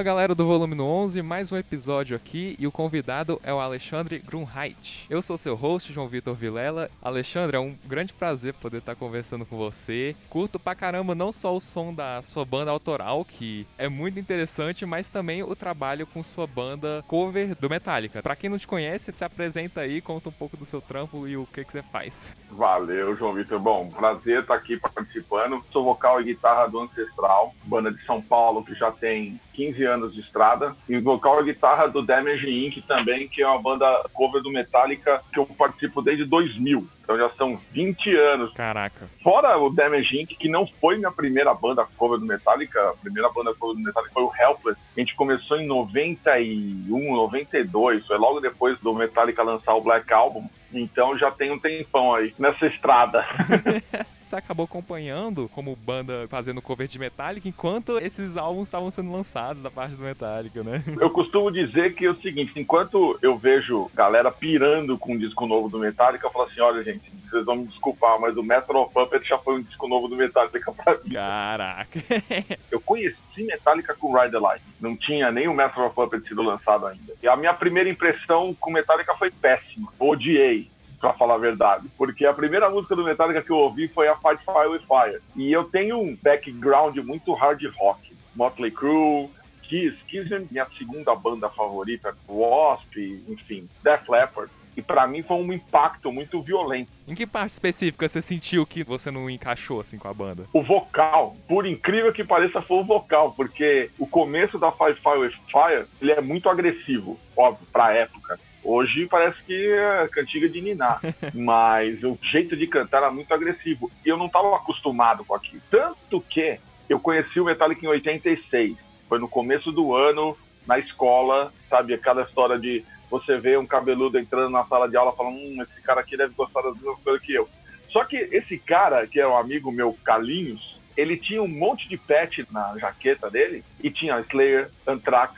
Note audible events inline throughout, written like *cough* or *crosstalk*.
Fala galera do Volume 11, mais um episódio aqui e o convidado é o Alexandre Grunheit. Eu sou seu host, João Vitor Vilela. Alexandre, é um grande prazer poder estar conversando com você. Curto pra caramba não só o som da sua banda autoral, que é muito interessante, mas também o trabalho com sua banda cover do Metallica. Pra quem não te conhece, se apresenta aí, conta um pouco do seu trampo e o que, que você faz. Valeu, João Vitor. Bom, prazer estar aqui participando. Sou vocal e guitarra do Ancestral, banda de São Paulo que já tem 15 anos de estrada. E vocal e guitarra do Damage Inc. também, que é uma banda cover do Metallica que eu participo desde 2000. Então já são 20 anos. Caraca. Fora o Damage Inc., que não foi minha primeira banda cover do Metallica, a primeira banda cover do Metallica foi o Helpless. A gente começou em 91, 92, foi logo depois do Metallica lançar o Black Album. Então já tem um tempão aí nessa estrada. *laughs* você acabou acompanhando como banda fazendo cover de Metallica enquanto esses álbuns estavam sendo lançados da parte do Metallica, né? Eu costumo dizer que é o seguinte, enquanto eu vejo galera pirando com um disco novo do Metallica, eu falo assim, olha gente, vocês vão me desculpar, mas o Metal of Puppet já foi um disco novo do Metallica pra mim. Caraca. *laughs* eu conheci Metallica com Ride the Light. Não tinha nem o Metal of Puppet sido lançado ainda. E a minha primeira impressão com Metallica foi péssima. Odiei pra falar a verdade. Porque a primeira música do Metallica que eu ouvi foi a Fight Fire with Fire. E eu tenho um background muito hard rock. Motley Crue, Kiss. Kiss é minha segunda banda favorita. Wasp, enfim, Def Leppard. E para mim foi um impacto muito violento. Em que parte específica você sentiu que você não encaixou assim com a banda? O vocal, por incrível que pareça, foi o vocal, porque o começo da Fight Fire with Fire, ele é muito agressivo, óbvio, pra época. Hoje parece que é cantiga de ninar, *laughs* mas o jeito de cantar era muito agressivo. E eu não estava acostumado com aquilo. Tanto que eu conheci o Metallica em 86. Foi no começo do ano, na escola, sabe? Aquela história de você ver um cabeludo entrando na sala de aula falando, hum, esse cara aqui deve gostar das mesmas coisas que eu. Só que esse cara, que é um amigo meu, Carlinhos, ele tinha um monte de pet na jaqueta dele e tinha Slayer, Anthrax,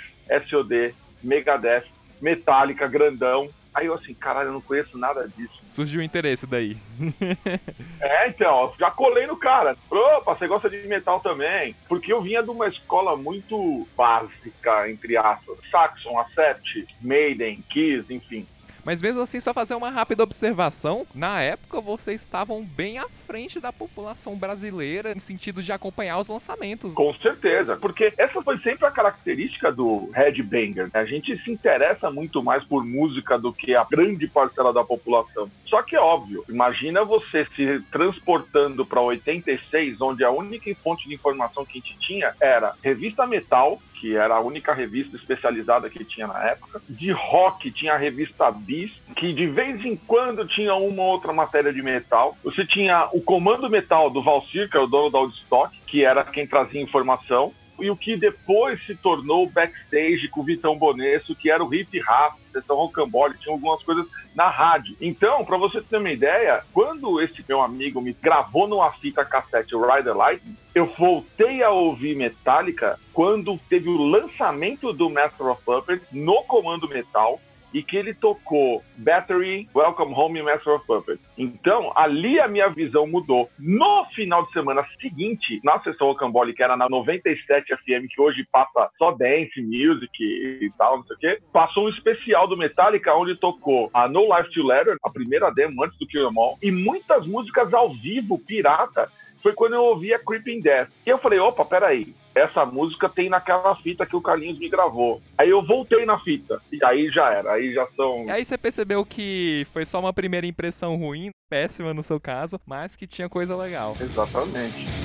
SOD, Megadeth, Metallica, grandão. Aí eu assim, caralho, eu não conheço nada disso. Surgiu o interesse daí. *laughs* é, então, já colei no cara. Opa, você gosta de metal também? Porque eu vinha de uma escola muito básica, entre aspas. Saxon, Accept, Maiden, Kiss, enfim. Mas mesmo assim, só fazer uma rápida observação, na época vocês estavam bem à frente da população brasileira em sentido de acompanhar os lançamentos. Com certeza, porque essa foi sempre a característica do headbanger. Né? A gente se interessa muito mais por música do que a grande parcela da população. Só que é óbvio, imagina você se transportando para 86, onde a única fonte de informação que a gente tinha era revista metal, que era a única revista especializada que tinha na época. De rock tinha a revista Bis, que de vez em quando tinha uma outra matéria de metal. Você tinha o Comando Metal do Valcir, que é o dono da Woodstock, que era quem trazia informação e o que depois se tornou backstage com o Vitão Bonesso, que era o hip rap, sessão rocambole, tinha algumas coisas na rádio. Então, para você ter uma ideia, quando esse meu amigo me gravou numa fita cassete Rider Light, eu voltei a ouvir Metallica quando teve o lançamento do Master of Puppets no Comando Metal e que ele tocou Battery, Welcome Home e Master of Puppets. Então, ali a minha visão mudou. No final de semana seguinte, na sessão Rocambole, que era na 97 FM, que hoje passa só dance, music e tal, não sei o quê, passou um especial do Metallica onde tocou a No Life to Letter, a primeira demo antes do Kill Em e muitas músicas ao vivo, pirata, foi quando eu ouvi a Creeping Death. E eu falei, opa, peraí, essa música tem naquela fita que o Carlinhos me gravou. Aí eu voltei na fita. E aí já era, aí já são. Aí você percebeu que foi só uma primeira impressão ruim, péssima no seu caso, mas que tinha coisa legal. Exatamente.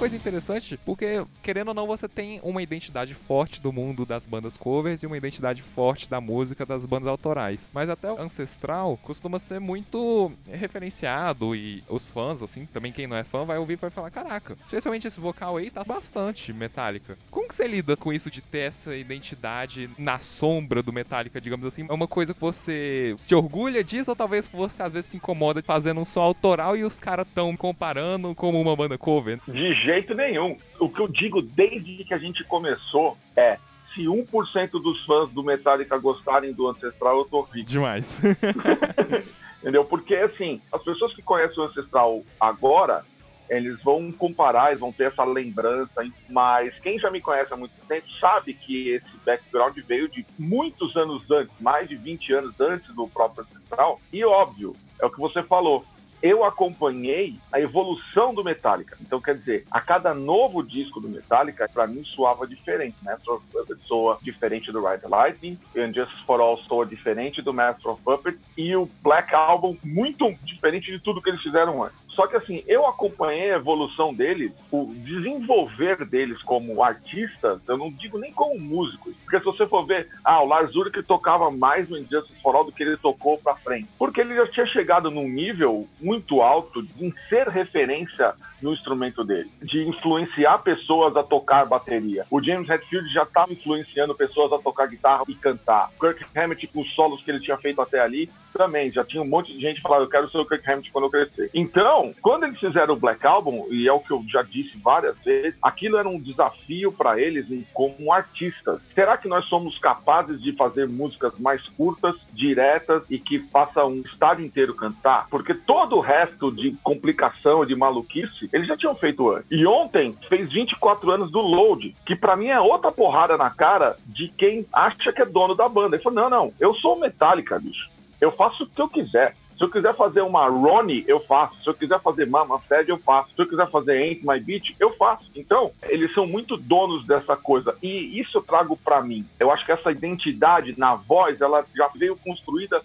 Coisa interessante, porque, querendo ou não, você tem uma identidade forte do mundo das bandas covers e uma identidade forte da música das bandas autorais. Mas até o Ancestral costuma ser muito referenciado e os fãs, assim, também quem não é fã, vai ouvir e vai falar: caraca, especialmente esse vocal aí tá bastante Metallica. Como que você lida com isso de ter essa identidade na sombra do Metallica, digamos assim? É uma coisa que você se orgulha disso ou talvez você às vezes se incomoda fazendo um som autoral e os caras tão comparando como uma banda cover? De jeito nenhum. O que eu digo desde que a gente começou é se 1% dos fãs do Metallica gostarem do Ancestral, eu tô rico. Demais. *laughs* *laughs* Entendeu? Porque, assim, as pessoas que conhecem o Ancestral agora, eles vão comparar, eles vão ter essa lembrança, mas quem já me conhece há muito tempo sabe que esse background veio de muitos anos antes, mais de 20 anos antes do próprio Ancestral, e óbvio, é o que você falou, eu acompanhei a evolução do Metallica. Então, quer dizer, a cada novo disco do Metallica, para mim soava diferente. Master of Puppets soa diferente do Ride the Lightning, and Just for All soa diferente do Master of Puppets, e o Black Album muito diferente de tudo que eles fizeram antes. Só que assim, eu acompanhei a evolução deles, o desenvolver deles como artistas, eu não digo nem como músicos, porque se você for ver, ah, o Lars Ulrich tocava mais no Injustice for All do que ele tocou pra frente, porque ele já tinha chegado num nível muito alto em ser referência no instrumento dele, de influenciar pessoas a tocar bateria. O James Hetfield já estava influenciando pessoas a tocar guitarra e cantar. Kirk Hammett, com os solos que ele tinha feito até ali, também já tinha um monte de gente falando, eu quero ser o Kirk Hammett quando eu crescer. Então, quando eles fizeram o Black Album, e é o que eu já disse várias vezes, aquilo era um desafio para eles como artistas. Será que nós somos capazes de fazer músicas mais curtas, diretas e que faça um estádio inteiro cantar? Porque todo o resto de complicação, de maluquice, eles já tinham feito antes. E ontem fez 24 anos do Load, que para mim é outra porrada na cara de quem acha que é dono da banda. Ele falou: não, não, eu sou Metallica, bicho. Eu faço o que eu quiser. Se eu quiser fazer uma Ronnie, eu faço. Se eu quiser fazer Mama Fed, eu faço. Se eu quiser fazer Ain't My Beat, eu faço. Então, eles são muito donos dessa coisa. E isso eu trago para mim. Eu acho que essa identidade na voz, ela já veio construída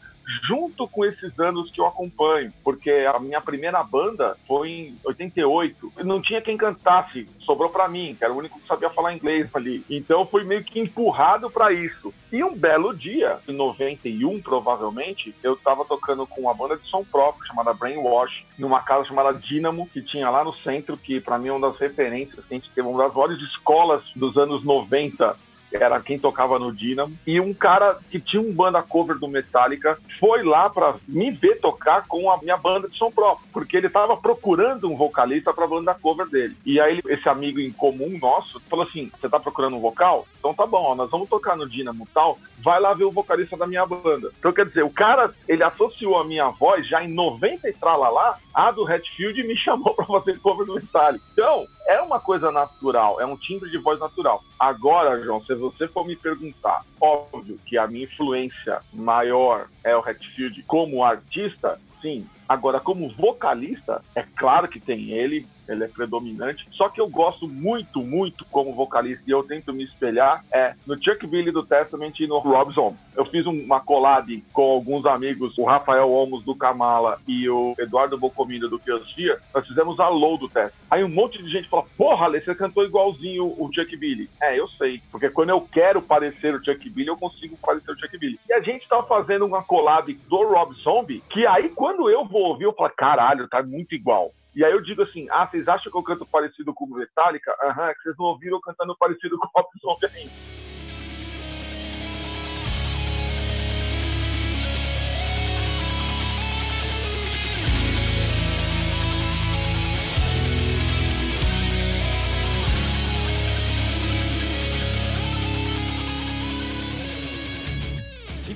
junto com esses anos que eu acompanho, porque a minha primeira banda foi em 88. Não tinha quem cantasse, sobrou para mim, que era o único que sabia falar inglês ali. Então fui meio que empurrado para isso. E um belo dia, em 91 provavelmente, eu tava tocando com uma banda de som próprio chamada Brainwash, numa casa chamada Dynamo, que tinha lá no centro, que para mim é uma das referências, que a gente teve uma das maiores escolas dos anos 90 era quem tocava no Dynamo, e um cara que tinha um banda cover do Metallica foi lá para me ver tocar com a minha banda de som próprio, porque ele tava procurando um vocalista para banda cover dele. E aí esse amigo em comum nosso falou assim: "Você tá procurando um vocal? Então tá bom, ó, nós vamos tocar no Dynamo tal, vai lá ver o vocalista da minha banda". Então quer dizer, o cara, ele associou a minha voz já em 90 e lá, a do Hatfield me *laughs* chamou para fazer cover do Metallica. Então, é uma coisa natural, é um timbre de voz natural. Agora, João, se você for me perguntar, óbvio que a minha influência maior é o Hatfield como artista, sim. Agora, como vocalista, é claro que tem ele, ele é predominante. Só que eu gosto muito, muito como vocalista e eu tento me espelhar é no Chuck Billy do Testament e no Rob Zombie. Eu fiz uma collab com alguns amigos, o Rafael Olmos do Kamala e o Eduardo Bocomino do Theosphere. Nós fizemos a low do teste. Aí um monte de gente fala: Porra, Ale, você cantou igualzinho o Chuck Billy. É, eu sei. Porque quando eu quero parecer o Chuck Billy, eu consigo parecer o Chuck Billy. E a gente tá fazendo uma collab do Rob Zombie, que aí quando eu vou ouvir, eu falo: Caralho, tá muito igual. E aí eu digo assim, ah, vocês acham que eu canto parecido com o Metallica? Aham, é que vocês não ouviram eu cantando parecido com Rob Zombie ainda.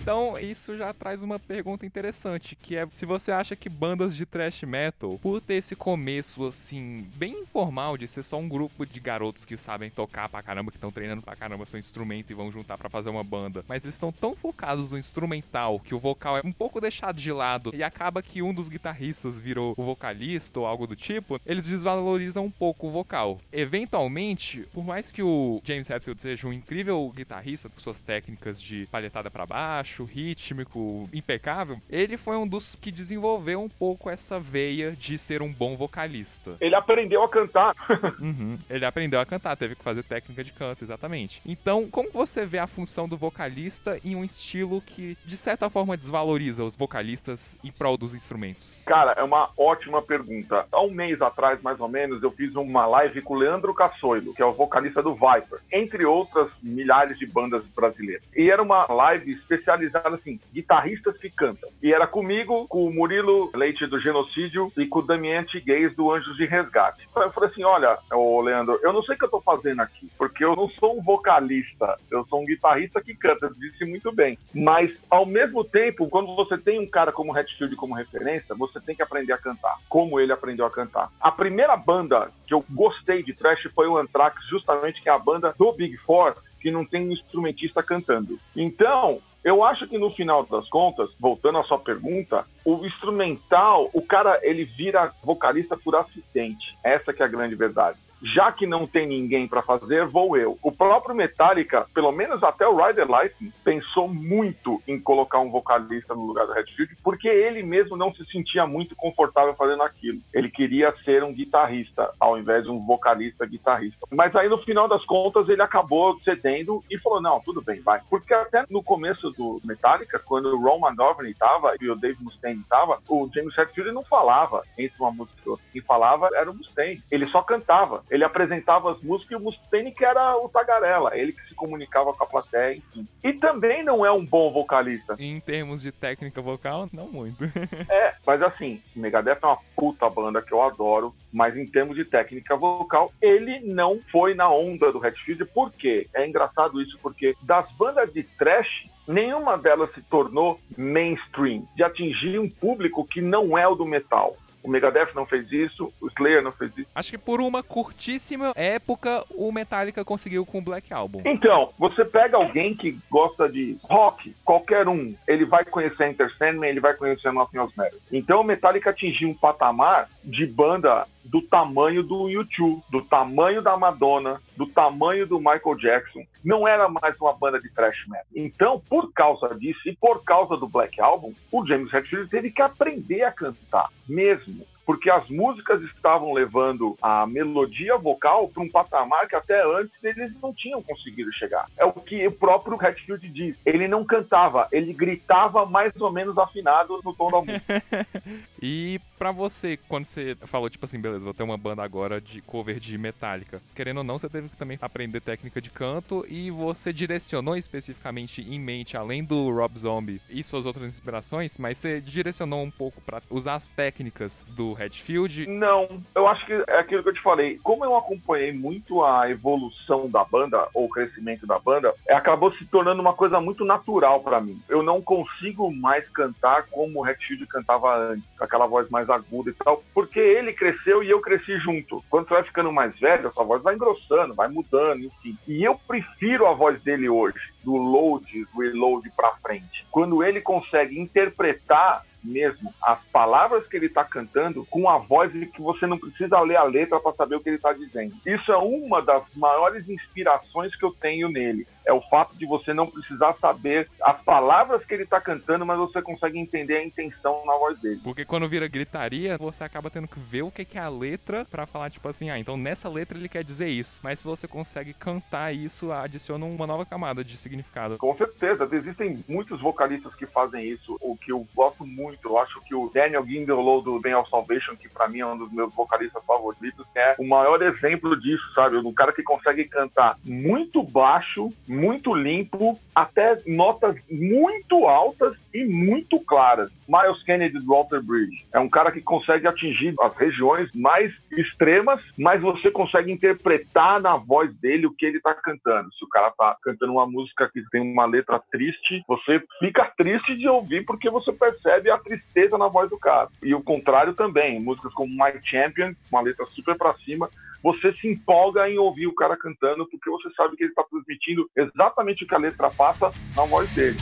Então, isso já traz uma pergunta interessante, que é se você acha que bandas de thrash metal, por ter esse começo assim, bem informal de ser só um grupo de garotos que sabem tocar pra caramba, que estão treinando pra caramba seu instrumento e vão juntar para fazer uma banda, mas eles estão tão focados no instrumental que o vocal é um pouco deixado de lado e acaba que um dos guitarristas virou o vocalista ou algo do tipo, eles desvalorizam um pouco o vocal. Eventualmente, por mais que o James Hetfield seja um incrível guitarrista com suas técnicas de palhetada para baixo, baixo, rítmico, impecável, ele foi um dos que desenvolveu um pouco essa veia de ser um bom vocalista. Ele aprendeu a cantar. *laughs* uhum, ele aprendeu a cantar, teve que fazer técnica de canto, exatamente. Então, como você vê a função do vocalista em um estilo que, de certa forma, desvaloriza os vocalistas em prol dos instrumentos? Cara, é uma ótima pergunta. Há um mês atrás, mais ou menos, eu fiz uma live com o Leandro Cassoilo, que é o vocalista do Viper, entre outras milhares de bandas brasileiras. E era uma live especializada eram assim, guitarristas que cantam. E era comigo, com o Murilo Leite do Genocídio e com o Damiente Gays do Anjos de Resgate. Então eu falei assim: olha, ô Leandro, eu não sei o que eu tô fazendo aqui, porque eu não sou um vocalista, eu sou um guitarrista que canta, disse muito bem. Mas, ao mesmo tempo, quando você tem um cara como Hatfield como referência, você tem que aprender a cantar, como ele aprendeu a cantar. A primeira banda que eu gostei de thrash foi o Anthrax, justamente que é a banda do Big Four, que não tem um instrumentista cantando. Então, eu acho que no final das contas, voltando à sua pergunta, o instrumental, o cara ele vira vocalista por acidente. Essa que é a grande verdade já que não tem ninguém para fazer, vou eu. O próprio Metallica, pelo menos até o Rider Lightning, pensou muito em colocar um vocalista no lugar do Redfield, porque ele mesmo não se sentia muito confortável fazendo aquilo. Ele queria ser um guitarrista, ao invés de um vocalista guitarrista. Mas aí, no final das contas, ele acabou cedendo e falou, não, tudo bem, vai. Porque até no começo do Metallica, quando o Ron Manovrny estava e o Dave Mustaine estava, o James Hetfield não falava entre uma música e outra. Quem falava era o Mustaine. Ele só cantava ele apresentava as músicas e o Mustaine que era o tagarela, ele que se comunicava com a plateia, enfim. E também não é um bom vocalista. Em termos de técnica vocal, não muito. *laughs* é, mas assim, Megadeth é uma puta banda que eu adoro, mas em termos de técnica vocal, ele não foi na onda do Hatfield, por quê? É engraçado isso, porque das bandas de trash, nenhuma delas se tornou mainstream, de atingir um público que não é o do metal. O Megadeth não fez isso, o Slayer não fez isso. Acho que por uma curtíssima época o Metallica conseguiu com o Black Album. Então, você pega alguém que gosta de rock, qualquer um, ele vai conhecer Enter Sandman, ele vai conhecer Nothing Else Matters. Então o Metallica atingiu um patamar de banda do tamanho do U2, do tamanho da Madonna, do tamanho do Michael Jackson. Não era mais uma banda de thrash metal. Então, por causa disso e por causa do Black Album, o James Hetfield teve que aprender a cantar mesmo porque as músicas estavam levando a melodia vocal para um patamar que até antes eles não tinham conseguido chegar. É o que o próprio Hatfield diz. Ele não cantava, ele gritava mais ou menos afinado no tom da música. *laughs* e para você, quando você falou, tipo assim, beleza, vou ter uma banda agora de cover de Metallica, querendo ou não, você teve que também aprender técnica de canto e você direcionou especificamente em mente, além do Rob Zombie e suas outras inspirações, mas você direcionou um pouco para usar as técnicas do Redfield? Não, eu acho que é aquilo que eu te falei. Como eu acompanhei muito a evolução da banda, ou o crescimento da banda, é, acabou se tornando uma coisa muito natural para mim. Eu não consigo mais cantar como o Redfield cantava antes, aquela voz mais aguda e tal, porque ele cresceu e eu cresci junto. Quando você vai ficando mais velho, a sua voz vai engrossando, vai mudando, enfim. E eu prefiro a voz dele hoje, do load, reload para frente. Quando ele consegue interpretar mesmo as palavras que ele está cantando com a voz de que você não precisa ler a letra para saber o que ele está dizendo. Isso é uma das maiores inspirações que eu tenho nele. É o fato de você não precisar saber as palavras que ele está cantando, mas você consegue entender a intenção na voz dele. Porque quando vira gritaria, você acaba tendo que ver o que é a letra para falar, tipo assim, ah, então nessa letra ele quer dizer isso. Mas se você consegue cantar isso, adiciona uma nova camada de significado. Com certeza, existem muitos vocalistas que fazem isso, o que eu gosto muito. Eu acho que o Daniel Gindelow do Ben of Salvation, que para mim é um dos meus vocalistas favoritos, é o maior exemplo disso, sabe? Um cara que consegue cantar muito baixo, muito limpo, até notas muito altas e muito claras. Miles Kennedy do Walter Bridge é um cara que consegue atingir as regiões mais extremas, mas você consegue interpretar na voz dele o que ele tá cantando. Se o cara tá cantando uma música que tem uma letra triste, você fica triste de ouvir porque você percebe a tristeza na voz do cara. E o contrário também, músicas como My Champion, uma letra super para cima, você se empolga em ouvir o cara cantando porque você sabe que ele está transmitindo exatamente o que a letra passa na voz dele.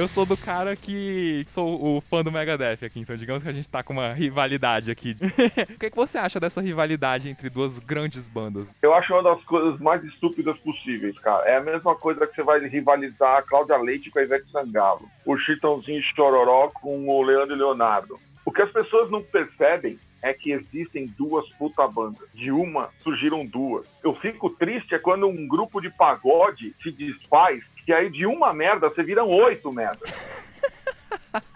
Eu sou do cara que sou o fã do Megadeth aqui, então digamos que a gente tá com uma rivalidade aqui. *laughs* o que, que você acha dessa rivalidade entre duas grandes bandas? Eu acho uma das coisas mais estúpidas possíveis, cara. É a mesma coisa que você vai rivalizar a Cláudia Leite com a Ivete Sangalo, o Chitãozinho Chororó com o Leandro Leonardo. O que as pessoas não percebem é que existem duas puta bandas. De uma surgiram duas. Eu fico triste é quando um grupo de pagode se desfaz que aí de uma merda você viram oito merdas. *laughs*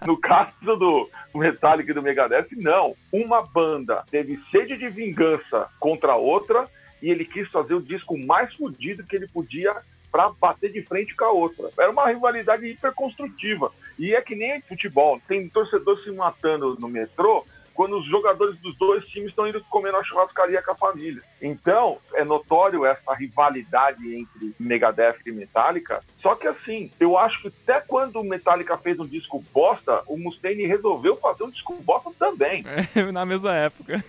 No caso do Metallica e do Megadeth, não. Uma banda teve sede de vingança contra a outra e ele quis fazer o disco mais fodido que ele podia para bater de frente com a outra. Era uma rivalidade hiperconstrutiva. E é que nem futebol. Tem torcedor se matando no metrô quando os jogadores dos dois times estão indo comer na churrascaria com a família. Então, é notório essa rivalidade entre Megadeth e Metallica. Só que assim, eu acho que até quando o Metallica fez um disco bosta, o Mustaine resolveu fazer um disco bosta também. *laughs* É, na mesma época.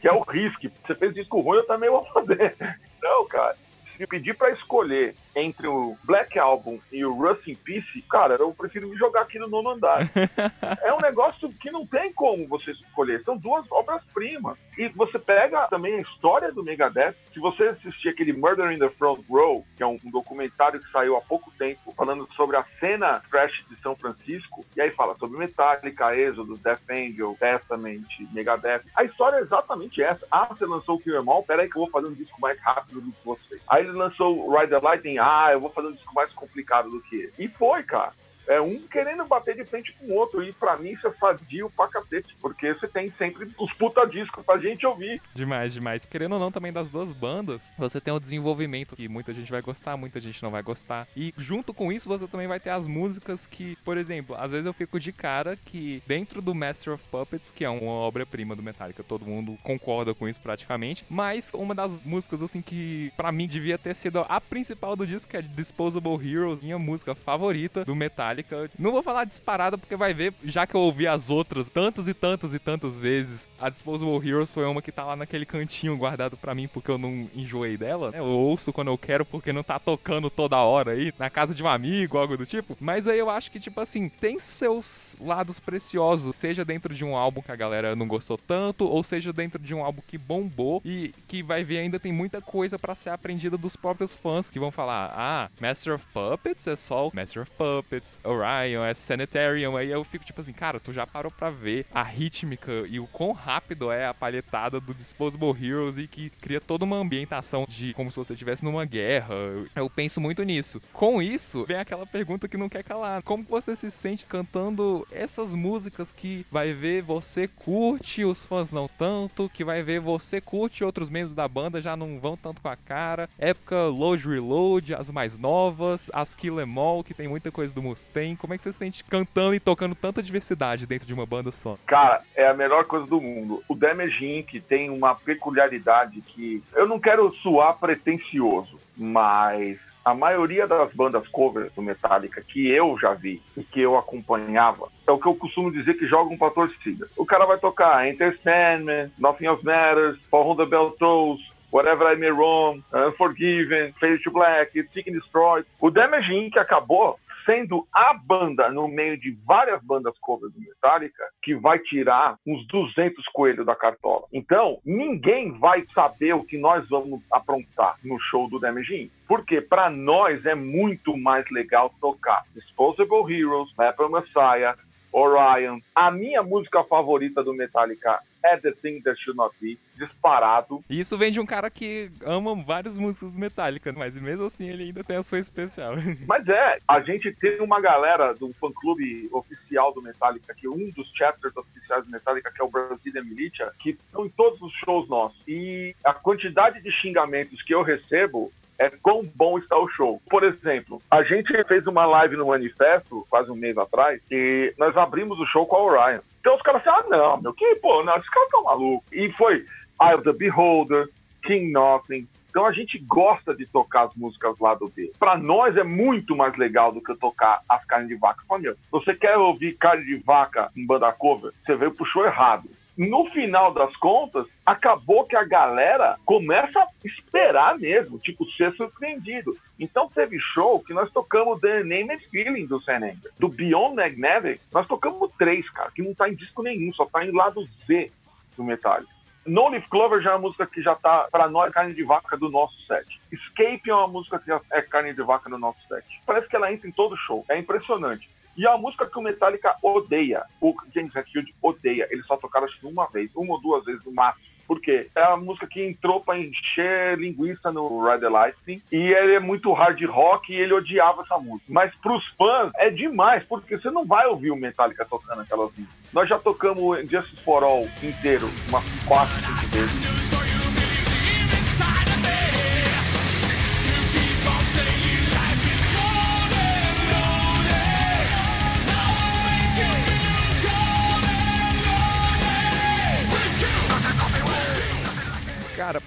que é o risco. Você fez disco ruim, eu também vou fazer. *laughs* Não, cara se pedir para escolher entre o Black Album e o Rust in Peace, cara, eu prefiro me jogar aqui no nono andar. *laughs* é um negócio que não tem como você escolher. São duas obras-primas. E você pega também a história do Megadeth. Se você assistir aquele Murder in the Front Row, que é um, um documentário que saiu há pouco tempo, falando sobre a cena Crash de São Francisco, e aí fala sobre Metallica, Exodus, Death Angel, Testament, Megadeth. A história é exatamente essa. Ah, você lançou o Kill Em All? Pera aí que eu vou fazer um disco mais rápido do que você. Aí ele lançou Ride the Lightning, ah, eu vou fazer um disco mais complicado do que. E foi, cara é um querendo bater de frente com o outro. E para mim isso é fadio pra cacete, porque você tem sempre os puta discos pra gente ouvir. Demais, demais. Querendo ou não, também das duas bandas, você tem o desenvolvimento que muita gente vai gostar, muita gente não vai gostar. E junto com isso, você também vai ter as músicas que, por exemplo, às vezes eu fico de cara que dentro do Master of Puppets, que é uma obra-prima do Metallica, todo mundo concorda com isso praticamente, mas uma das músicas, assim, que para mim devia ter sido a principal do disco, que é Disposable Heroes, minha música favorita do Metallica Metallica. Não vou falar disparada porque vai ver, já que eu ouvi as outras tantas e tantas e tantas vezes, a Disposable Heroes foi uma que tá lá naquele cantinho guardado para mim porque eu não enjoei dela. Eu ouço quando eu quero porque não tá tocando toda hora aí, na casa de um amigo, algo do tipo. Mas aí eu acho que, tipo assim, tem seus lados preciosos, seja dentro de um álbum que a galera não gostou tanto, ou seja dentro de um álbum que bombou e que vai ver ainda tem muita coisa para ser aprendida dos próprios fãs que vão falar: ah, Master of Puppets é só o Master of Puppets, Orion, é Sanitarium, aí eu fico tipo assim, cara, tu já parou pra ver a rítmica e o quão rápido é a palhetada do Disposable Heroes e que cria toda uma ambientação de como se você estivesse numa guerra. Eu penso muito nisso. Com isso, vem aquela pergunta que não quer calar. Como você se sente cantando essas músicas que vai ver você curte, os fãs não tanto, que vai ver você curte, outros membros da banda já não vão tanto com a cara. Época Load Reload, as mais novas, as Kill Em All, que tem muita coisa do Mustang tem. Como é que você se sente cantando e tocando tanta diversidade dentro de uma banda só? Cara, é a melhor coisa do mundo. O Damage Inc. tem uma peculiaridade que eu não quero soar pretencioso, mas a maioria das bandas covers do Metallica que eu já vi e que eu acompanhava é o que eu costumo dizer que jogam pra torcida. O cara vai tocar Enter Sandman, Nothing Else Matters, For Whom the Bell Tolls, Whatever I May Wrong, Unforgiven, Fade to Black, Seek and Destroy. O Damage Inc. acabou sendo a banda, no meio de várias bandas covers do Metallica, que vai tirar uns 200 coelhos da cartola. Então, ninguém vai saber o que nós vamos aprontar no show do Damage Porque para nós é muito mais legal tocar Disposable Heroes, Apple Messiah, Orion. A minha música favorita do Metallica é The Thing That Should Not Be, disparado. E isso vem de um cara que ama várias músicas do Metallica, mas mesmo assim ele ainda tem a sua especial. *laughs* Mas é, a gente tem uma galera do fã-clube oficial do Metallica, que um dos chapters oficiais do Metallica, que é o Brazilian Militia, que estão em todos os shows nossos. E a quantidade de xingamentos que eu recebo é quão bom está o show. Por exemplo, a gente fez uma live no Manifesto, quase um mês atrás, e nós abrimos o show com a Orion. Então os caras assim, ah, não, meu, que, pô, não, esses caras estão malucos. E foi Eye of the Beholder, King Nothing, então a gente gosta de tocar as músicas lá do B. Para nós é muito mais legal do que tocar as carnes de vaca. Fala, meu, você quer ouvir carne de vaca em banda cover? Você veio pro show errado no final das contas, acabou que a galera começa a esperar mesmo, tipo, ser surpreendido. Então teve show que nós tocamos The Name and Feeling do Anger. Do Beyond Magnetic, nós tocamos três, cara, que não tá em disco nenhum, só tá em lado Z do Metallica. No Leaf Clover já é uma música que já tá, para nós, carne de vaca do nosso set. Escape é uma música que é carne de vaca do nosso set. Parece que ela entra em todo show. É impressionante. E a música que o Metallica odeia, o James Hetfield odeia, eles só tocaram acho uma vez, uma ou duas vezes no máximo. Por quê? É a música que entrou pra encher linguiça no Ride the Lightning e ele é muito hard rock e ele odiava essa música. Mas pros fãs é demais, porque você não vai ouvir o Metallica tocando aquelas músicas. Nós já tocamos Justice for All inteiro umas quatro, cinco vezes.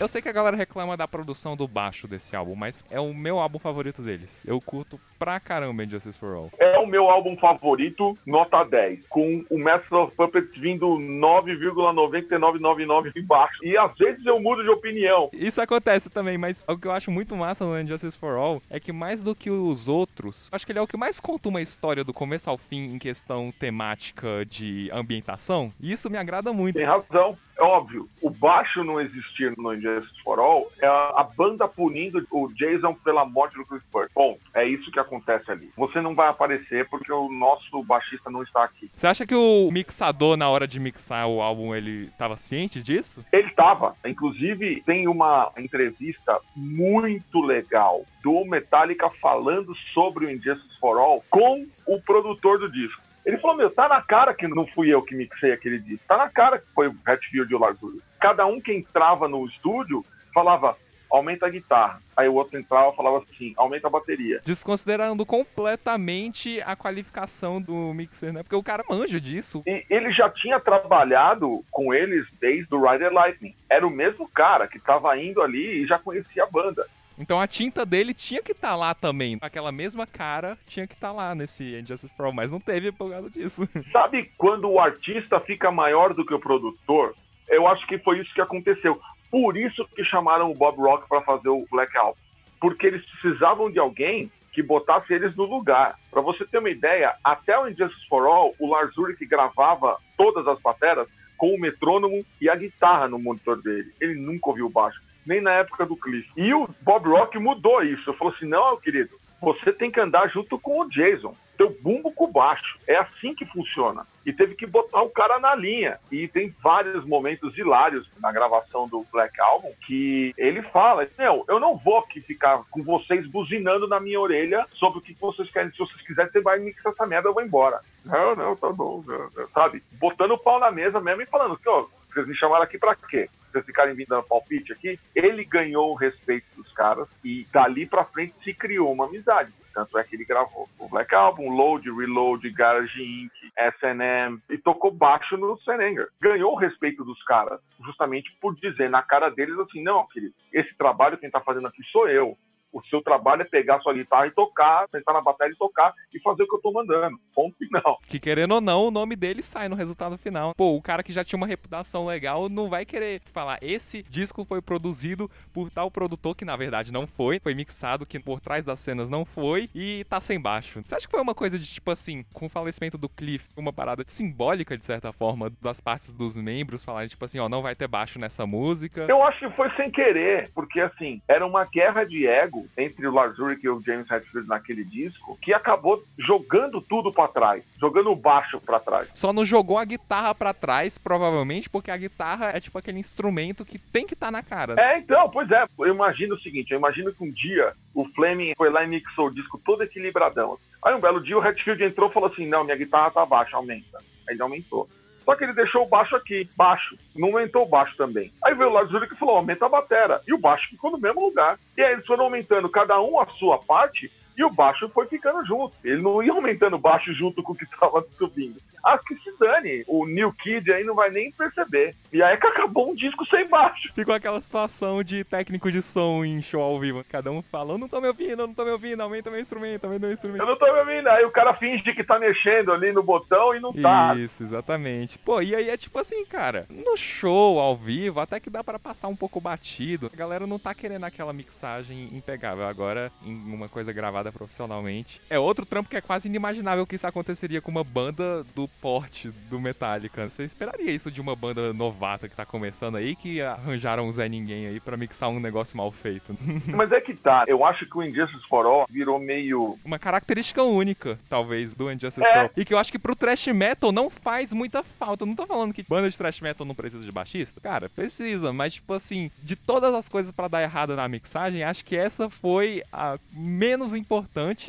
Eu sei que a galera reclama da produção do baixo desse álbum, mas é o meu álbum favorito deles. Eu curto pra caramba Justice for All. É o meu álbum favorito, nota 10, com o Master of Puppets vindo 9,9999 embaixo. E às vezes eu mudo de opinião. Isso acontece também, mas o que eu acho muito massa no Justice for All é que mais do que os outros, acho que ele é o que mais conta uma história do começo ao fim em questão temática de ambientação. E isso me agrada muito. Tem razão. É óbvio, o baixo não existir no Injustice for All é a, a banda punindo o Jason pela morte do Chris Burke. Bom, é isso que acontece ali. Você não vai aparecer porque o nosso baixista não está aqui. Você acha que o mixador, na hora de mixar o álbum, ele estava ciente disso? Ele estava. Inclusive, tem uma entrevista muito legal do Metallica falando sobre o Injustice for All com o produtor do disco. Ele falou, meu, tá na cara que não fui eu que mixei aquele disco. Tá na cara que foi o Hatfield e o Ulrich. Cada um que entrava no estúdio falava, aumenta a guitarra. Aí o outro entrava e falava assim, aumenta a bateria. Desconsiderando completamente a qualificação do mixer, né? Porque o cara manja disso. E ele já tinha trabalhado com eles desde o Rider Lightning. Era o mesmo cara que tava indo ali e já conhecia a banda. Então a tinta dele tinha que estar tá lá também. Aquela mesma cara tinha que estar tá lá nesse Injustice for All, mas não teve por causa disso. *laughs* Sabe quando o artista fica maior do que o produtor? Eu acho que foi isso que aconteceu. Por isso que chamaram o Bob Rock para fazer o Black Album. Porque eles precisavam de alguém que botasse eles no lugar. Para você ter uma ideia, até o Injustice for All, o Lars Ulrich gravava todas as bateras com o metrônomo e a guitarra no monitor dele. Ele nunca ouviu baixo nem na época do Cliff. E o Bob Rock mudou isso. Falou assim: não, querido, você tem que andar junto com o Jason. Teu bumbo com baixo. É assim que funciona. E teve que botar o cara na linha. E tem vários momentos hilários na gravação do Black Album que ele fala: Meu, eu não vou aqui ficar com vocês buzinando na minha orelha sobre o que vocês querem. Se vocês quiserem, você vai mixar essa merda, eu vou embora. Não, não, tá bom. Não, não. Sabe? Botando o pau na mesa mesmo e falando que, ó, vocês me chamaram aqui pra quê? Vocês ficarem vindo dando palpite aqui? Ele ganhou o respeito dos caras e dali pra frente se criou uma amizade. Tanto é que ele gravou o Black Album, Load, Reload, Garage Inc., SNM e tocou baixo no Senenger. Ganhou o respeito dos caras, justamente por dizer na cara deles assim: não, querido, esse trabalho quem tá fazendo aqui sou eu. O seu trabalho é pegar sua guitarra e tocar, sentar na bateria e tocar e fazer o que eu tô mandando. Ponto final. Que querendo ou não, o nome dele sai no resultado final. Pô, o cara que já tinha uma reputação legal não vai querer falar esse disco foi produzido por tal produtor que na verdade não foi, foi mixado que por trás das cenas não foi e tá sem baixo. Você acha que foi uma coisa de tipo assim, com o falecimento do Cliff, uma parada simbólica de certa forma das partes dos membros falarem tipo assim, ó, não vai ter baixo nessa música? Eu acho que foi sem querer, porque assim, era uma guerra de ego entre o Lars Ulrich e o James Hetfield naquele disco, que acabou jogando tudo para trás, jogando o baixo para trás. Só não jogou a guitarra para trás, provavelmente, porque a guitarra é tipo aquele instrumento que tem que estar tá na cara. É, então, pois é. Eu imagino o seguinte, eu imagino que um dia o Fleming foi lá e mixou o disco todo equilibradão. Aí um belo dia o Hetfield entrou e falou assim, não, minha guitarra tá baixa, aumenta. Aí ele aumentou. Só que ele deixou o baixo aqui, baixo. Não aumentou o baixo também. Aí veio o Lars Ulrich e falou: aumenta a batera. E o baixo ficou no mesmo lugar. E aí eles foram aumentando cada um a sua parte e o baixo foi ficando junto. Ele não ia aumentando o baixo junto com o que estava subindo. Ah, que se dane. O New Kid aí não vai nem perceber. E aí que acabou um disco sem baixo. Ficou aquela situação de técnico de som em show ao vivo. Cada um fala, eu não tô me ouvindo, eu não tô me ouvindo, aumenta meu instrumento, aumenta meu instrumento. Eu não tô me ouvindo. Aí o cara finge que tá mexendo ali no botão e não tá. Isso, exatamente. Pô, e aí é tipo assim, cara, no show ao vivo, até que dá para passar um pouco batido. A galera não tá querendo aquela mixagem impegável. Agora, em uma coisa gravada gravada profissionalmente. É outro trampo que é quase inimaginável que isso aconteceria com uma banda do porte do Metallica. Você esperaria isso de uma banda novata que tá começando aí, que arranjaram um Zé Ninguém aí para mixar um negócio mal feito. *laughs* Mas é que tá, eu acho que o Injustice for All virou meio... Uma característica única, talvez, do Injustice é. for All. E que eu acho que pro thrash metal não faz muita falta. Eu não tô falando que banda de thrash metal não precisa de baixista. Cara, precisa, mas tipo assim, de todas as coisas para dar errado na mixagem, acho que essa foi a menos importante,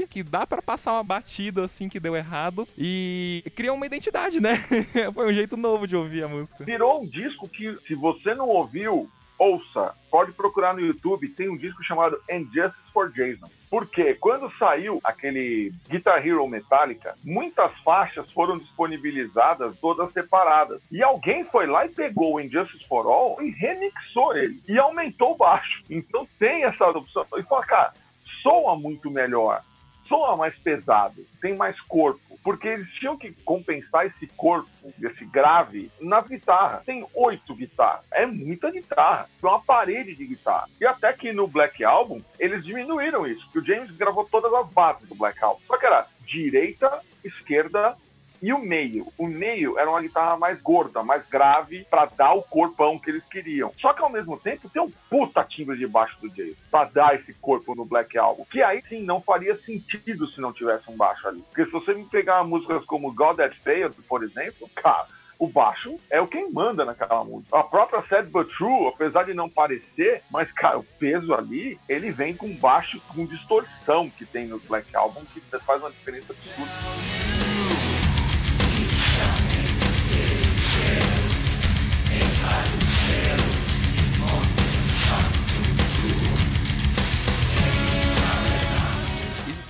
que dá para passar uma batida assim que deu errado e criou uma identidade, né? *laughs* foi um jeito novo de ouvir a música. Virou um disco que, se você não ouviu, ouça. Pode procurar no YouTube, tem um disco chamado Injustice for Jason. Porque quando saiu aquele Guitar Hero Metallica, muitas faixas foram disponibilizadas todas separadas. E alguém foi lá e pegou o Injustice for All e remixou ele. E aumentou o baixo. Então tem essa opção. E fala, cara, soa muito melhor soa mais pesado, tem mais corpo, porque eles tinham que compensar esse corpo, esse grave, na guitarra. Tem oito guitarras, é muita guitarra, é uma parede de guitarra. E até que no Black Album, eles diminuíram isso, porque o James gravou todas as bases do Black Album. Só que era direita, esquerda, e o meio. O meio era uma guitarra mais gorda, mais grave, para dar o corpão que eles queriam. Só que ao mesmo tempo tem um puta timbre de baixo do Jason, pra dar esse corpo no Black Album. Que aí sim não faria sentido se não tivesse um baixo ali. Porque se você me pegar músicas como God That Failed, por exemplo, cara o baixo é o quem manda naquela música. A própria Sad But True, apesar de não parecer, mas, cara, o peso ali, ele vem com baixo, com distorção que tem no Black Album, que faz uma diferença absurda. Amen.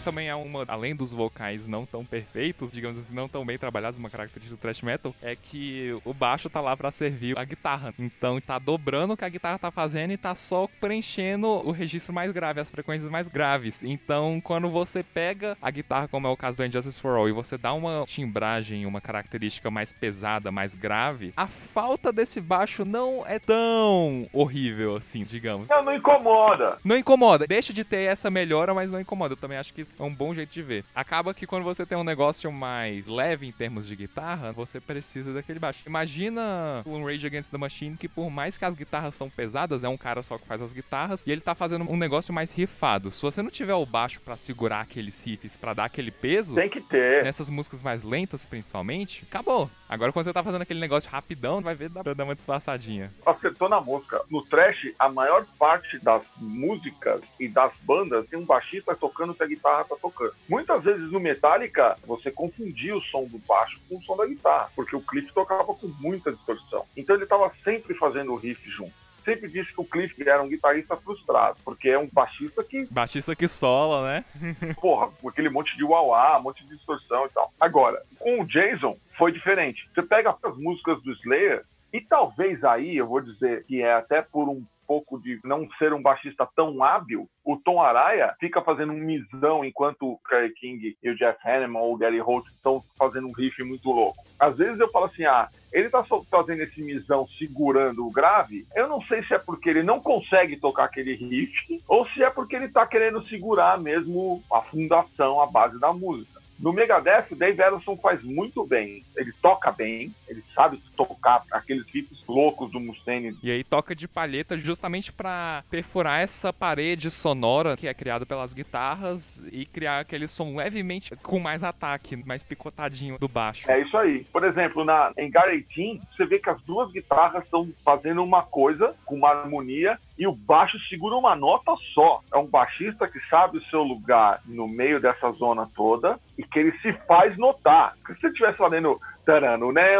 Também é uma, além dos vocais não tão perfeitos, digamos assim, não tão bem trabalhados, uma característica do thrash metal, é que o baixo tá lá para servir a guitarra. Então tá dobrando o que a guitarra tá fazendo e tá só preenchendo o registro mais grave, as frequências mais graves. Então, quando você pega a guitarra, como é o caso do Injustice for All, e você dá uma timbragem, uma característica mais pesada, mais grave, a falta desse baixo não é tão horrível assim, digamos. Não, não incomoda. Não incomoda. Deixa de ter essa melhora, mas não incomoda. Eu também acho que isso é um bom jeito de ver. Acaba que quando você tem um negócio mais leve em termos de guitarra, você precisa daquele baixo. Imagina um Rage Against the Machine que por mais que as guitarras são pesadas, é um cara só que faz as guitarras e ele tá fazendo um negócio mais rifado. Se você não tiver o baixo para segurar aqueles riffs, para dar aquele peso, tem que ter. Nessas músicas mais lentas, principalmente, acabou. Agora quando você tá fazendo aquele negócio rapidão, vai ver dá pra dar uma disfarçadinha. Acertou na música. No trash, a maior parte das músicas e das bandas tem um baixista tocando com a guitarra tá tocando. Muitas vezes no Metallica, você confundia o som do baixo com o som da guitarra, porque o Cliff tocava com muita distorção. Então ele estava sempre fazendo o riff junto sempre disse que o Cliff era um guitarrista frustrado, porque é um baixista que. Baixista que sola, né? *laughs* Porra, com aquele monte de wah, um monte de distorção e tal. Agora, com o Jason, foi diferente. Você pega as músicas do Slayer, e talvez aí, eu vou dizer que é até por um pouco de não ser um baixista tão hábil, o Tom Araya fica fazendo um misão enquanto o Kerry King e o Jeff Hanneman ou o Gary Holt estão fazendo um riff muito louco. Às vezes eu falo assim, ah, ele tá fazendo esse misão segurando o grave, eu não sei se é porque ele não consegue tocar aquele riff ou se é porque ele tá querendo segurar mesmo a fundação, a base da música. No Megadeth, o Dave Ellison faz muito bem. Ele toca bem, ele sabe tocar aqueles riffs loucos do Mustaine. E aí toca de palheta justamente para perfurar essa parede sonora que é criada pelas guitarras e criar aquele som levemente com mais ataque, mais picotadinho do baixo. É isso aí. Por exemplo, na, em Garetin, você vê que as duas guitarras estão fazendo uma coisa com uma harmonia e o baixo segura uma nota só. É um baixista que sabe o seu lugar no meio dessa zona toda e que ele se faz notar. Se você estivesse fazendo tarano, né,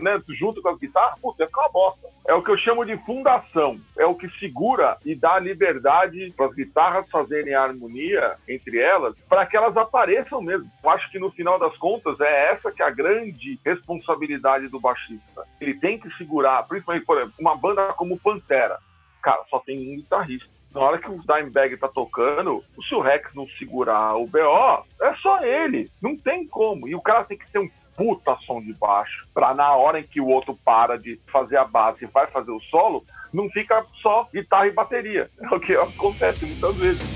né, junto com a guitarra, puta, é uma bosta. É o que eu chamo de fundação. É o que segura e dá liberdade para as guitarras fazerem a harmonia entre elas, para que elas apareçam mesmo. Eu acho que no final das contas é essa que é a grande responsabilidade do baixista. Ele tem que segurar, principalmente, por exemplo, uma banda como Pantera cara, só tem um guitarrista. Na hora que o Dimebag tá tocando, se o Rex não segurar o BO, é só ele. Não tem como. E o cara tem que ter um puta som de baixo, pra na hora em que o outro para de fazer a base e vai fazer o solo, não fica só guitarra e bateria. *laughs* É o que acontece muitas vezes.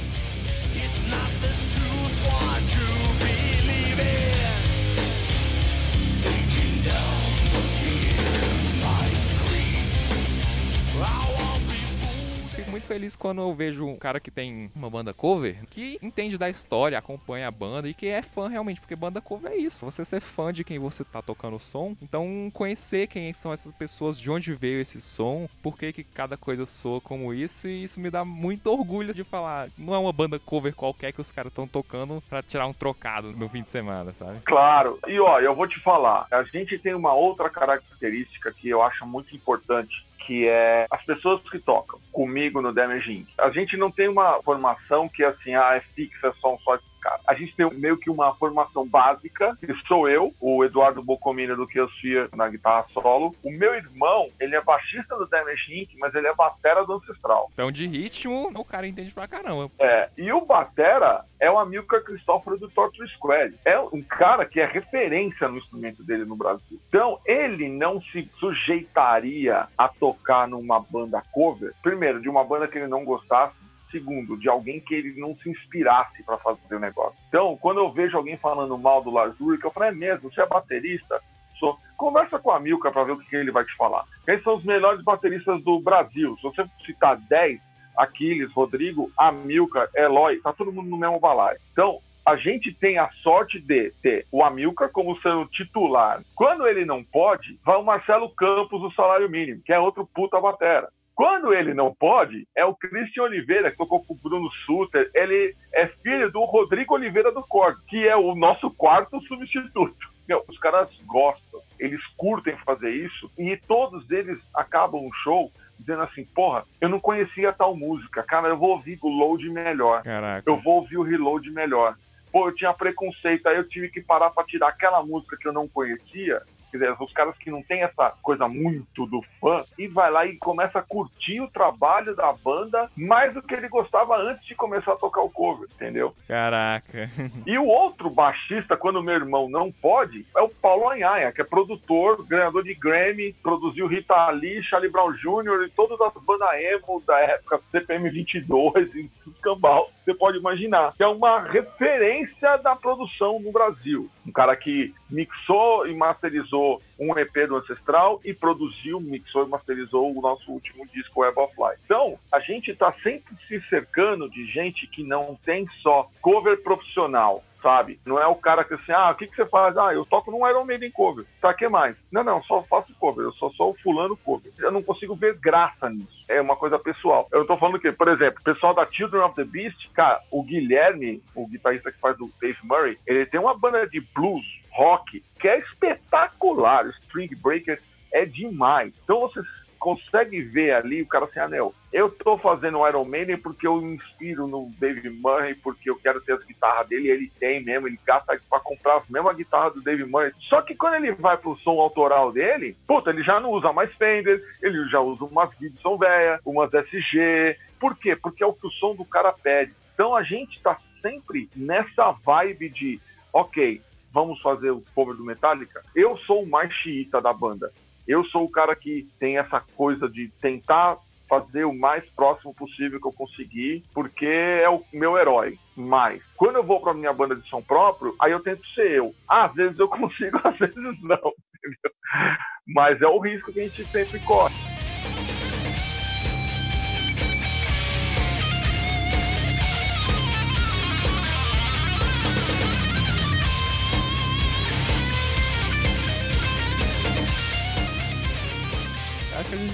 Feliz quando eu vejo um cara que tem uma banda cover, que entende da história, acompanha a banda e que é fã realmente, porque banda cover é isso. Você ser fã de quem você tá tocando o som, então conhecer quem são essas pessoas, de onde veio esse som, por que, que cada coisa soa como isso, e isso me dá muito orgulho de falar. Não é uma banda cover qualquer que os caras estão tocando para tirar um trocado no fim de semana, sabe? Claro. E ó, eu vou te falar, a gente tem uma outra característica que eu acho muito importante que é as pessoas que tocam comigo no Damage Inc. A gente não tem uma formação que assim, ah, é fixa, são só cara. A gente tem meio que uma formação básica, que sou eu, o Eduardo Bocomina do Kiosphere na guitarra solo. O meu irmão, ele é baixista do Damage Inc., mas ele é batera do Ancestral. Então, de ritmo, o cara entende pra caramba. É, e o batera é o Amilcar Cristóforo do Torture Squad. É um cara que é referência no instrumento dele no Brasil. Então, ele não se sujeitaria a tocar numa banda cover, primeiro, de uma banda que ele não gostasse, segundo, de alguém que ele não se inspirasse para fazer o negócio. Então, quando eu vejo alguém falando mal do Lars eu falo, é mesmo, você é baterista? Sou. Conversa com a Milka para ver o que ele vai te falar. Quem são os melhores bateristas do Brasil? Se você citar 10, Aquiles, Rodrigo, Amilcar, Eloy, tá todo mundo no mesmo balaio. Então, a gente tem a sorte de ter o Amilcar como sendo titular. Quando ele não pode, vai o Marcelo Campos, o salário mínimo, que é outro puta batera. Quando ele não pode, é o Christian Oliveira, que tocou com o Bruno Suter. Ele é filho do Rodrigo Oliveira do Corte, que é o nosso quarto substituto. Meu, os caras gostam, eles curtem fazer isso e todos eles acabam o show dizendo assim, porra, eu não conhecia tal música, cara, eu vou ouvir o load melhor. Caraca. Eu vou ouvir o reload melhor. Pô, eu tinha preconceito, aí eu tive que parar para tirar aquela música que eu não conhecia Quer dizer, os caras que não tem essa coisa muito do fã, e vai lá e começa a curtir o trabalho da banda mais do que ele gostava antes de começar a tocar o cover, entendeu? Caraca. E o outro baixista, quando meu irmão não pode, é o Paulo Anhaia, que é produtor, ganhador de Grammy, produziu Rita Lee, Charlie Brown Jr. e todas as bandas emo da época, CPM 22 e cambal, você pode imaginar. Que é uma referência da produção no Brasil. Um cara que mixou e masterizou um EP do Ancestral e produziu, mixou e masterizou o nosso último disco, Web of Life. Então, a gente está sempre se cercando de gente que não tem só cover profissional, sabe? Não é o cara que assim, ah, o que, que você faz? Ah, eu toco num Iron Maiden cover. Tá, que mais? Não, não, só faço cover, eu sou só o fulano cover. Eu não consigo ver graça nisso. É uma coisa pessoal. Eu tô falando que, por exemplo, o pessoal da Children of the Beast, cara, o Guilherme, o guitarrista que faz o Dave Murray, ele tem uma banda de blues, rock, que é espetacular. String Breaker é demais. Então você consegue ver ali o cara assim, anel. Ah, eu tô fazendo Iron Maiden porque eu inspiro no Dave Murray, porque eu quero ter as guitarras dele, ele tem mesmo, ele gasta para comprar a mesma guitarra do Dave Murray. Só que quando ele vai pro som autoral dele, puta, ele já não usa mais Fender, ele já usa umas Gibson velha, umas SG. Por quê? Porque é o que o som do cara pede. Então a gente tá sempre nessa vibe de, ok, vamos fazer o cover do Metallica. Eu sou o mais xiita da banda. Eu sou o cara que tem essa coisa de tentar fazer o mais próximo possível que eu conseguir, porque é o meu herói. Mas, quando eu vou para minha banda de som próprio, aí eu tento ser eu. Às vezes eu *laughs* consigo, às vezes não. Entendeu? Mas é o risco que a gente sempre corre.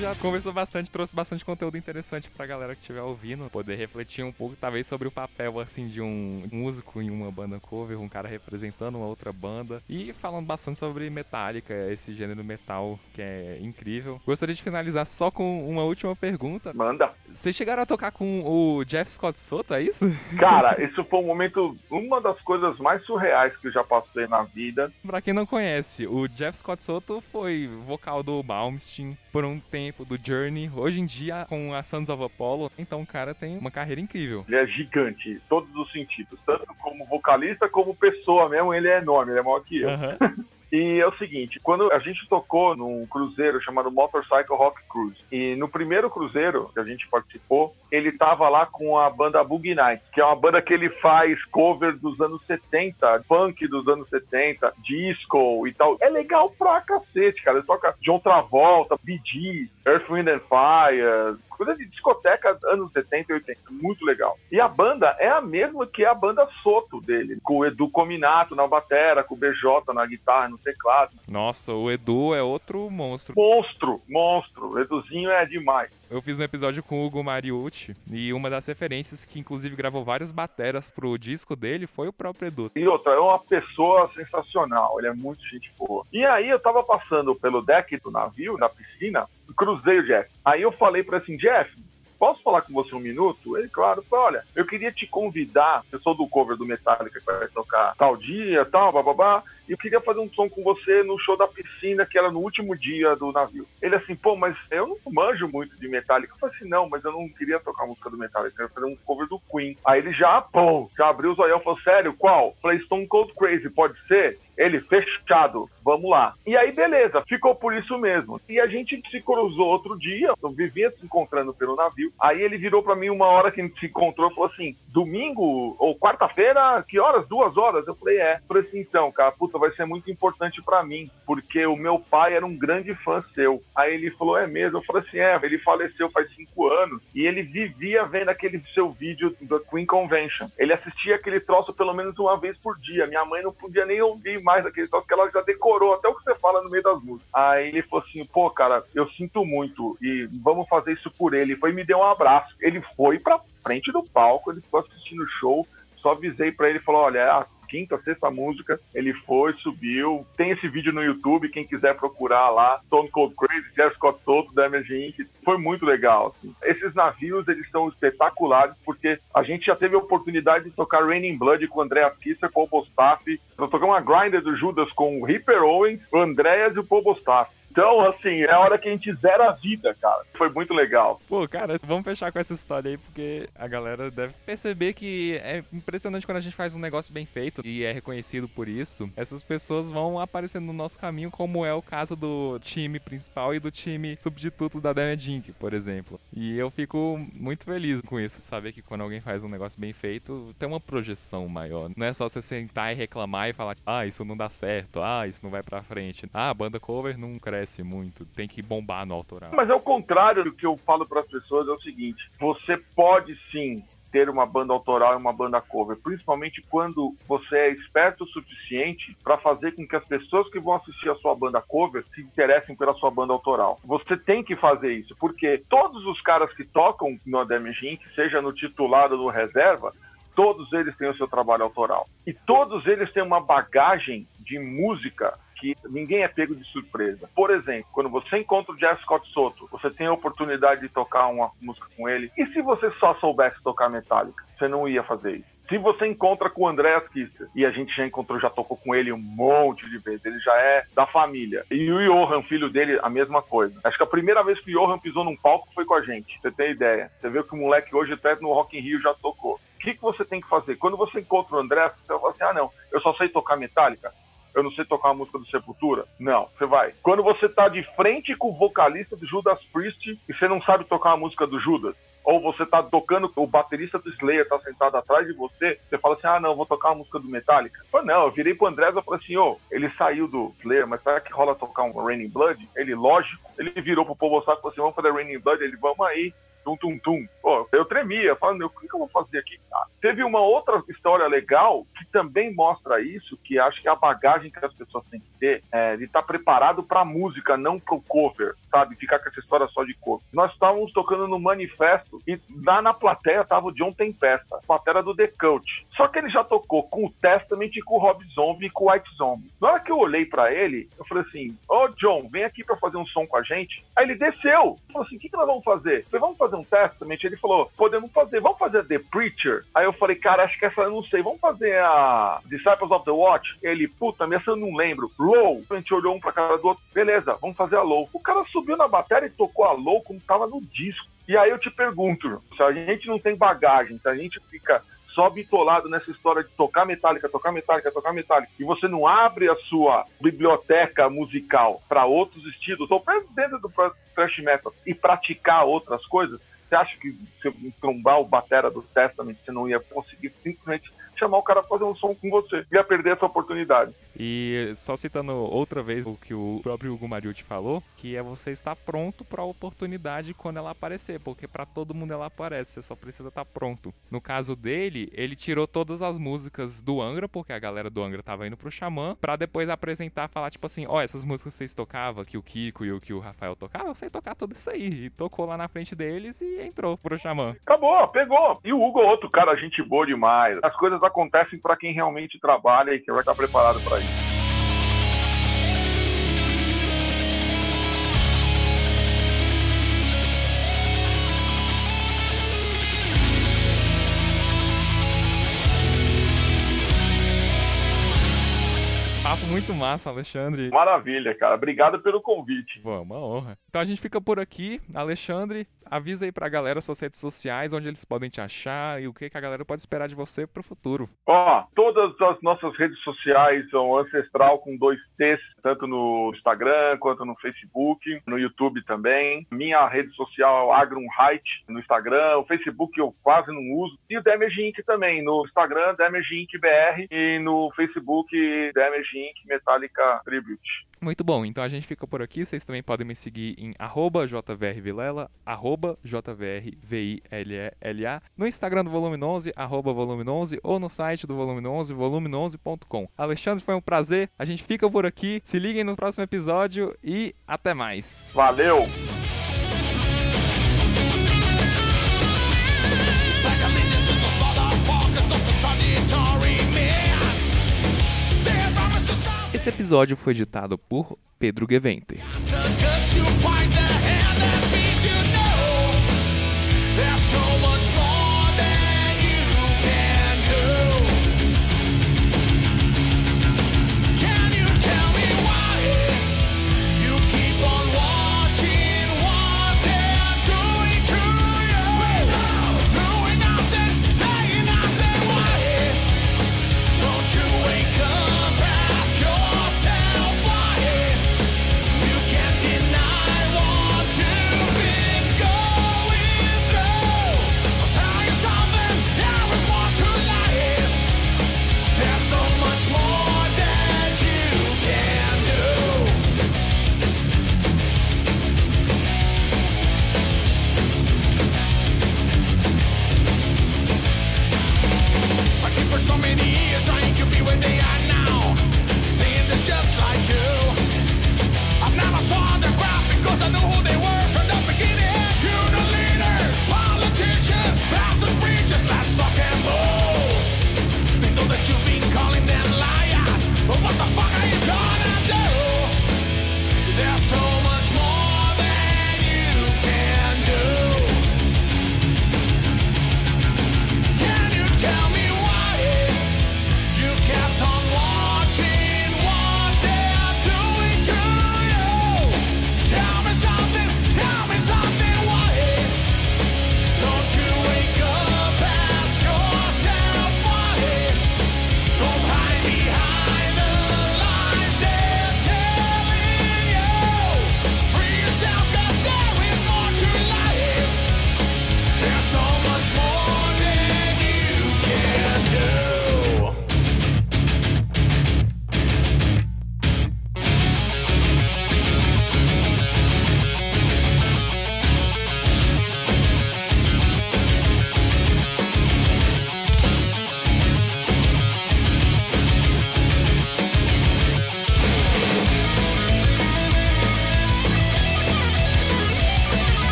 Gente já conversou bastante, trouxe bastante conteúdo interessante pra galera que estiver ouvindo, poder refletir um pouco, talvez, sobre o papel, assim, de um músico em uma banda cover, um cara representando uma outra banda, e falando bastante sobre Metallica, esse gênero metal que é incrível. Gostaria de finalizar só com uma última pergunta. Manda. Vocês chegaram a tocar com o Jeff Scott Soto, é isso? Cara, *laughs* isso foi um momento, uma das coisas mais surreais que eu já passei na vida. Pra quem não conhece, o Jeff Scott Soto foi vocal do Malmsteen por um tempo, do Journey. Hoje em dia, com a Sons of Apollo, então o cara tem uma carreira incrível. Ele é gigante, em todos os sentidos. Tanto como vocalista, como pessoa mesmo, ele é enorme, ele é maior que eu. Uhum. *laughs* E é o seguinte, quando a gente tocou num cruzeiro chamado Motorcycle Rock Cruise, e no primeiro cruzeiro que a gente participou, ele tava lá com a banda Boogie Nights, que é uma banda que ele faz cover dos anos 70, punk dos anos 70, disco e tal. É legal pra cacete, cara. Ele toca John Travolta, Gees, Earth, Wind and Fire, coisa de discoteca anos 70 e 80, muito legal. E a banda é a mesma que a banda Soto dele, com o Edu Cominato na batera, com o BJ na guitarra, no teclado. Nossa, o Edu é outro monstro. Monstro, monstro. O Eduzinho é demais. Eu fiz um episódio com o Hugo Mariucci e uma das referências que inclusive gravou várias bateras pro disco dele foi o próprio Edu. E outra, é uma pessoa sensacional, ele é muito gente boa. E aí eu tava passando pelo deck do navio, na piscina, cruzei o Jeff. Aí eu falei para assim, Jeff, posso falar com você um minuto? Ele, claro, falou, olha, eu queria te convidar, eu sou do cover do Metallica que vai tocar tal dia, tal, bababá, eu queria fazer um som com você no show da piscina, que era no último dia do navio. Ele assim, pô, mas eu não manjo muito de Metallica. Eu falei assim, não, mas eu não queria tocar música do Metallica, eu queria fazer um cover do Queen. Aí ele já, pô, já abriu os olhos e falou, sério, qual? Falei, Stone Cold Crazy, pode ser? Ele, fechado, vamos lá. E aí, beleza, ficou por isso mesmo. E a gente se cruzou outro dia, eu vivia se encontrando pelo navio. Aí ele virou para mim uma hora que a gente se encontrou e falou assim: domingo ou quarta-feira, que horas? Duas horas? Eu falei, é. Eu falei assim, então, cara, puta, vai ser muito importante para mim, porque o meu pai era um grande fã seu. Aí ele falou, é mesmo? Eu falei assim, é, ele faleceu faz cinco anos e ele vivia vendo aquele seu vídeo da Queen Convention. Ele assistia aquele troço pelo menos uma vez por dia. Minha mãe não podia nem ouvir mais aquele troço, porque ela já decorou até o que você fala no meio das músicas. Aí ele falou assim, pô, cara, eu sinto muito e vamos fazer isso por ele. Foi me deu um abraço. Ele foi pra frente do palco, ele ficou assistindo o show, só avisei para ele, falou, olha, é a quinta, sexta música, ele foi, subiu, tem esse vídeo no YouTube, quem quiser procurar lá, Stone Cold Crazy, Jeff Scott Soto, Damage Inc., foi muito legal, assim. Esses navios, eles são espetaculares, porque a gente já teve a oportunidade de tocar Raining Blood com o Andreas Kisser, Paul Bostaff, nós tocamos uma Grinder do Judas com o Ripper Owens, o Andreas e o Paul Bostaff. Então, assim, é a hora que a gente zera a vida, cara. Foi muito legal. Pô, cara, vamos fechar com essa história aí, porque a galera deve perceber que é impressionante quando a gente faz um negócio bem feito e é reconhecido por isso. Essas pessoas vão aparecendo no nosso caminho, como é o caso do time principal e do time substituto da Inc., por exemplo. E eu fico muito feliz com isso, saber que quando alguém faz um negócio bem feito, tem uma projeção maior. Não é só você sentar e reclamar e falar, ah, isso não dá certo, ah, isso não vai pra frente, ah, a banda cover não cresce cresce muito, tem que bombar no autoral. Mas é o contrário do que eu falo para as pessoas, é o seguinte, você pode sim ter uma banda autoral e uma banda cover, principalmente quando você é esperto o suficiente para fazer com que as pessoas que vão assistir a sua banda cover se interessem pela sua banda autoral. Você tem que fazer isso, porque todos os caras que tocam no Damage Inc., seja no titular ou no reserva, todos eles têm o seu trabalho autoral. E todos eles têm uma bagagem de música que ninguém é pego de surpresa. Por exemplo, quando você encontra o Jeff Scott Soto, você tem a oportunidade de tocar uma música com ele. E se você só soubesse tocar Metallica? Você não ia fazer isso. Se você encontra com o Andreas Kisser, e a gente já encontrou, já tocou com ele um monte de vezes, ele já é da família. E o Johan, filho dele, a mesma coisa. Acho que a primeira vez que o Johan pisou num palco foi com a gente. Você tem ideia? Você vê que o moleque hoje até no Rock in Rio já tocou. O que, que você tem que fazer? Quando você encontra o André, você fala assim: ah, não, eu só sei tocar Metallica eu não sei tocar a música do Sepultura? Não, você vai. Quando você tá de frente com o vocalista do Judas Priest e você não sabe tocar a música do Judas, ou você tá tocando, o baterista do Slayer tá sentado atrás de você, você fala assim, ah não, vou tocar a música do Metallica. Eu, não, eu virei pro André e falei assim, ô, oh, ele saiu do Slayer, mas será que rola tocar um Raining Blood? Ele, lógico, ele virou pro povo saco e falou assim, vamos fazer Raining Blood? Ele, vamos aí tum, tum, tum. Pô, eu tremia, falando, o que, eu vou fazer aqui? Ah, teve uma outra história legal que também mostra isso, que acho que é a bagagem que as pessoas têm que ter é, de estar tá preparado para música, não para o cover, sabe? Ficar com essa história só de cover. Nós estávamos tocando no manifesto e lá na plateia tava o John Tempesta, plateia do The Cult. Só que ele já tocou com o Testament, com o Rob Zombie e com o White Zombie. Na hora que eu olhei para ele, eu falei assim: Ô oh, John, vem aqui para fazer um som com a gente. Aí ele desceu. Falou assim: o que, que nós vamos fazer? Falei, vamos fazer um Testament? Ele falou: podemos fazer, vamos fazer The Preacher. Aí eu falei: cara, acho que essa eu não sei, vamos fazer a Disciples of the Watch. Ele, puta, essa eu não lembro. Low. A gente olhou um pra cara do outro, beleza, vamos fazer a Low. O cara subiu na bateria e tocou a Low como tava no disco. E aí eu te pergunto, se a gente não tem bagagem, se a gente fica só bitolado nessa história de tocar metálica, tocar metálica, tocar metálica, e você não abre a sua biblioteca musical para outros estilos, ou dentro do thrash metal, e praticar outras coisas, você acha que se trombar o batera do Testament, você não ia conseguir simplesmente chamar o cara pra fazer um som com você. Ia perder essa oportunidade. E só citando outra vez o que o próprio Hugo Mariucci falou, que é você estar pronto para a oportunidade quando ela aparecer, porque para todo mundo ela aparece, você só precisa estar pronto. No caso dele, ele tirou todas as músicas do Angra, porque a galera do Angra tava indo pro Xamã, para depois apresentar, falar tipo assim, ó, oh, essas músicas que vocês tocavam, que o Kiko e o que o Rafael tocavam, eu sei tocar tudo isso aí. E tocou lá na frente deles e entrou pro Xamã. Acabou, pegou. E o Hugo é outro cara, gente boa demais. As coisas acontecem para quem realmente trabalha e que vai estar preparado para isso. Muito massa, Alexandre. Maravilha, cara. Obrigado pelo convite. Bom, uma honra. Então a gente fica por aqui. Alexandre, avisa aí pra galera suas redes sociais, onde eles podem te achar e o que, que a galera pode esperar de você pro futuro. Ó, todas as nossas redes sociais são Ancestral com dois T's, tanto no Instagram quanto no Facebook, no YouTube também. Minha rede social é Agrum Height, no Instagram. O Facebook eu quase não uso. E o Damage Inc. também, no Instagram, Damage Inc. BR e no Facebook, Damage Inc. Metallica Tribute. Muito bom, então a gente fica por aqui. Vocês também podem me seguir em jvrvilela, jvrvilla, no Instagram do Volume 11, arroba Volume 11, ou no site do Volume 11, volume11.com. Alexandre, foi um prazer. A gente fica por aqui. Se liguem no próximo episódio e até mais. Valeu! Esse episódio foi editado por Pedro Geventer.